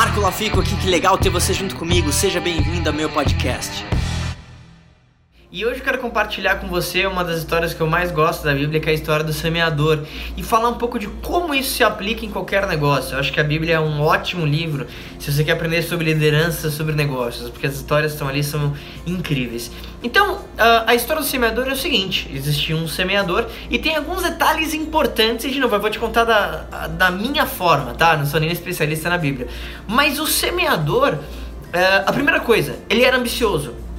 Marco Lafico aqui, que legal ter você junto comigo. Seja bem-vindo ao meu podcast. E hoje eu quero compartilhar com você uma das histórias que eu mais gosto da Bíblia, que é a história do semeador, e falar um pouco de como isso se aplica em qualquer negócio. Eu acho que a Bíblia é um ótimo livro se você quer aprender sobre liderança, sobre negócios, porque as histórias estão ali são incríveis. Então, a história do semeador é o seguinte: existia um semeador e tem alguns detalhes importantes, e de novo, eu vou te contar da, da minha forma, tá? Não sou nem especialista na Bíblia. Mas o semeador, é, a primeira coisa, ele era ambicioso.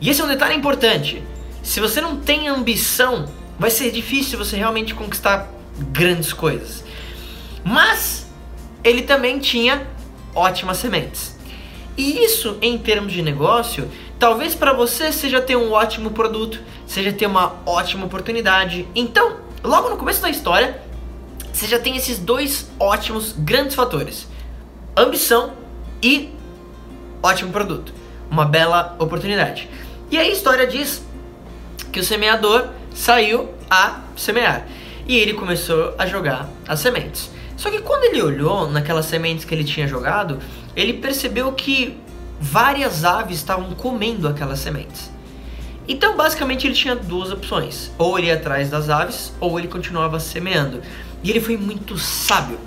E esse é um detalhe importante. Se você não tem ambição, vai ser difícil você realmente conquistar grandes coisas. Mas ele também tinha ótimas sementes. E isso, em termos de negócio, talvez para você seja ter um ótimo produto, seja ter uma ótima oportunidade. Então, logo no começo da história, você já tem esses dois ótimos grandes fatores: ambição e ótimo produto, uma bela oportunidade. E aí a história diz que o semeador saiu a semear e ele começou a jogar as sementes. Só que quando ele olhou naquelas sementes que ele tinha jogado, ele percebeu que várias aves estavam comendo aquelas sementes. Então, basicamente, ele tinha duas opções: ou ele ia atrás das aves, ou ele continuava semeando. E ele foi muito sábio,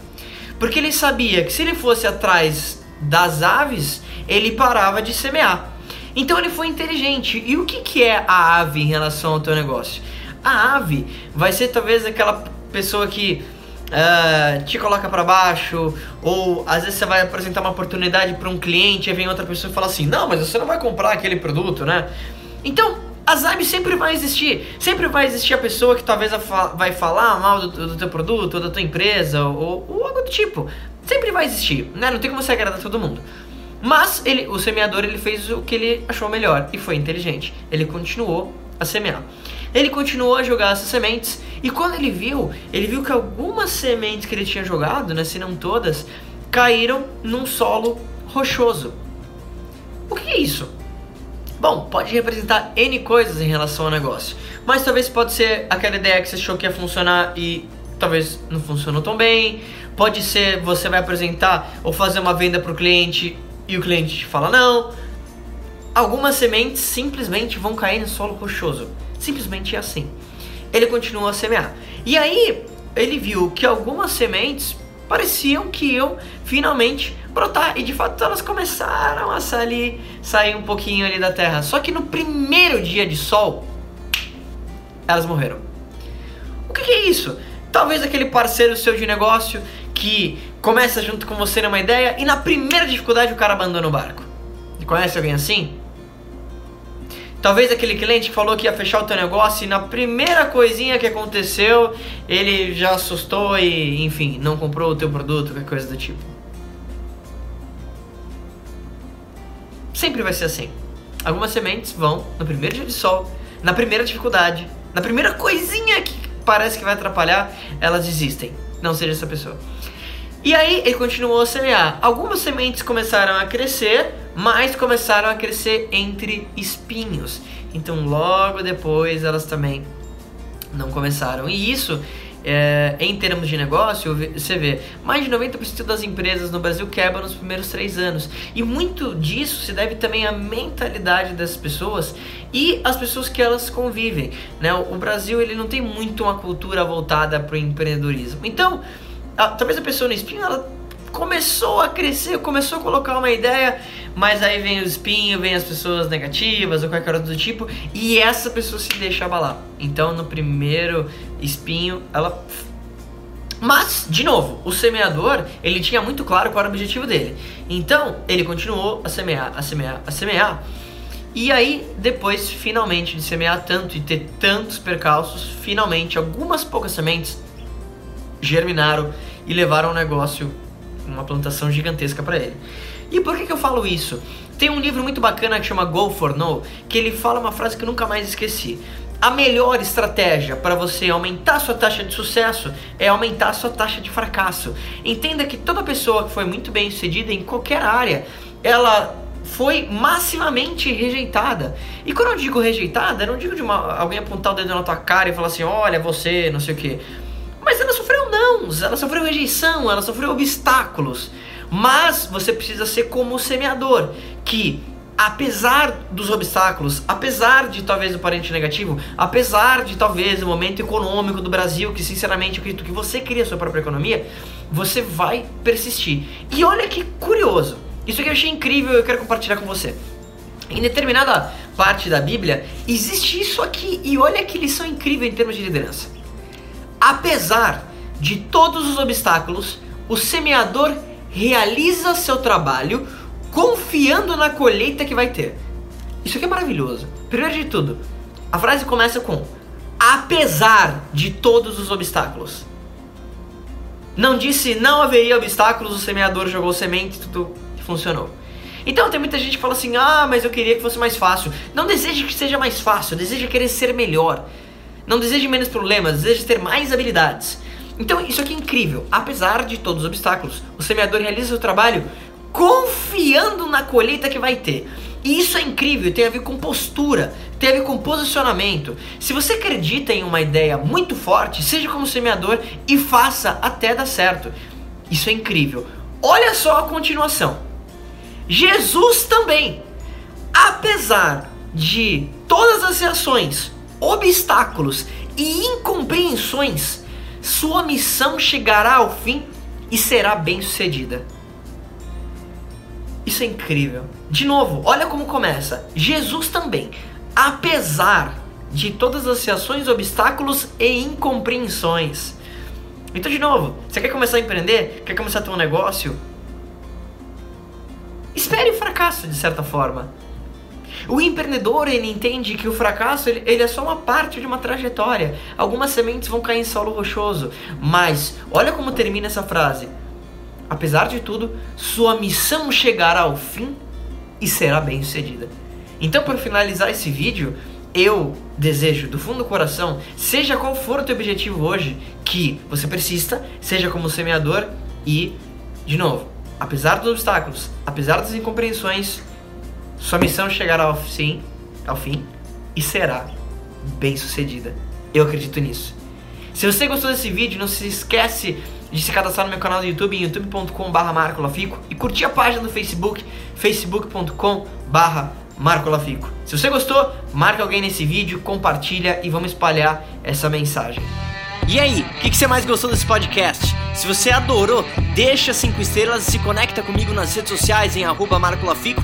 porque ele sabia que se ele fosse atrás das aves, ele parava de semear. Então ele foi inteligente. E o que, que é a ave em relação ao teu negócio? A ave vai ser talvez aquela pessoa que uh, te coloca para baixo, ou às vezes você vai apresentar uma oportunidade para um cliente e vem outra pessoa e fala assim: Não, mas você não vai comprar aquele produto, né? Então, as aves sempre vai existir. Sempre vai existir a pessoa que talvez vai falar mal do, do teu produto, ou da tua empresa, ou, ou algo do tipo. Sempre vai existir, né? Não tem como você agradar todo mundo. Mas ele, o semeador ele fez o que ele achou melhor e foi inteligente. Ele continuou a semear. Ele continuou a jogar essas sementes e quando ele viu, ele viu que algumas sementes que ele tinha jogado, né, se não todas, caíram num solo rochoso. O que é isso? Bom, pode representar N coisas em relação ao negócio, mas talvez pode ser aquela ideia que você achou que ia funcionar e talvez não funcionou tão bem. Pode ser você vai apresentar ou fazer uma venda para o cliente e o cliente te fala não. Algumas sementes simplesmente vão cair no solo rochoso. Simplesmente é assim. Ele continuou a semear. E aí ele viu que algumas sementes pareciam que iam finalmente brotar. E de fato elas começaram a sair, sair um pouquinho ali da terra. Só que no primeiro dia de sol, elas morreram. O que é isso? Talvez aquele parceiro seu de negócio que começa junto com você numa ideia e na primeira dificuldade o cara abandona o barco. Conhece alguém assim? Talvez aquele cliente que falou que ia fechar o teu negócio e na primeira coisinha que aconteceu, ele já assustou e, enfim, não comprou o teu produto, qualquer coisa do tipo. Sempre vai ser assim. Algumas sementes vão no primeiro dia de sol, na primeira dificuldade, na primeira coisinha que parece que vai atrapalhar, elas desistem. Não seja essa pessoa. E aí ele continuou a semear. Algumas sementes começaram a crescer, mas começaram a crescer entre espinhos. Então logo depois elas também não começaram. E isso, é, em termos de negócio, você vê, mais de 90% das empresas no Brasil quebram nos primeiros três anos. E muito disso se deve também à mentalidade das pessoas e as pessoas que elas convivem. Né? O Brasil ele não tem muito uma cultura voltada para o empreendedorismo. Então, a, talvez a pessoa no espinho ela começou a crescer, começou a colocar uma ideia, mas aí vem o espinho, vem as pessoas negativas ou qualquer outro tipo, e essa pessoa se deixa abalar. Então no primeiro espinho ela mas, de novo, o semeador, ele tinha muito claro qual era o objetivo dele. Então, ele continuou a semear, a semear, a semear. E aí, depois, finalmente, de semear tanto e ter tantos percalços, finalmente, algumas poucas sementes germinaram e levaram um negócio, uma plantação gigantesca para ele. E por que, que eu falo isso? Tem um livro muito bacana que chama Go for No, que ele fala uma frase que eu nunca mais esqueci. A melhor estratégia para você aumentar sua taxa de sucesso é aumentar sua taxa de fracasso. Entenda que toda pessoa que foi muito bem sucedida em qualquer área, ela foi maximamente rejeitada. E quando eu digo rejeitada, eu não digo de uma, alguém apontar o dedo na tua cara e falar assim: olha, você, não sei o que. Mas ela sofreu não, ela sofreu rejeição, ela sofreu obstáculos. Mas você precisa ser como o semeador, que apesar dos obstáculos, apesar de talvez o parente negativo, apesar de talvez o momento econômico do Brasil, que sinceramente eu acredito que você cria a sua própria economia, você vai persistir. E olha que curioso, isso aqui eu achei incrível e eu quero compartilhar com você. Em determinada parte da Bíblia, existe isso aqui, e olha que lição incrível em termos de liderança. Apesar de todos os obstáculos, o semeador realiza seu trabalho confiando na colheita que vai ter. Isso aqui é maravilhoso. Primeiro de tudo, a frase começa com apesar de todos os obstáculos. Não disse não haveria obstáculos, o semeador jogou semente, tudo funcionou. Então tem muita gente que fala assim: "Ah, mas eu queria que fosse mais fácil". Não deseje que seja mais fácil, deseja querer ser melhor. Não deseje menos problemas, deseja ter mais habilidades. Então, isso aqui é incrível. Apesar de todos os obstáculos, o semeador realiza o trabalho confiando na colheita que vai ter. E isso é incrível, tem a ver com postura, tem a ver com posicionamento. Se você acredita em uma ideia muito forte, seja como semeador e faça até dar certo. Isso é incrível. Olha só a continuação. Jesus também, apesar de todas as reações, obstáculos e incompreensões, sua missão chegará ao fim e será bem sucedida. Isso é incrível. De novo, olha como começa. Jesus também, apesar de todas as reações, obstáculos e incompreensões. Então, de novo, você quer começar a empreender? Quer começar a ter um negócio? Espere o fracasso, de certa forma. O empreendedor ele entende que o fracasso ele, ele, é só uma parte de uma trajetória. Algumas sementes vão cair em solo rochoso, mas olha como termina essa frase. Apesar de tudo, sua missão chegará ao fim e será bem sucedida. Então, para finalizar esse vídeo, eu desejo do fundo do coração, seja qual for o teu objetivo hoje, que você persista, seja como semeador e, de novo, apesar dos obstáculos, apesar das incompreensões, sua missão chegará ao fim, ao fim e será bem sucedida. Eu acredito nisso. Se você gostou desse vídeo, não se esquece de se cadastrar no meu canal do YouTube em youtube.com.br marcolafico e curtir a página do Facebook, facebook.com.br marcolafico. Se você gostou, marca alguém nesse vídeo, compartilha e vamos espalhar essa mensagem. E aí, o que, que, você mais gostou desse podcast? Se você adorou, deixa 5 estrelas e se conecta comigo nas redes sociais em marcolafico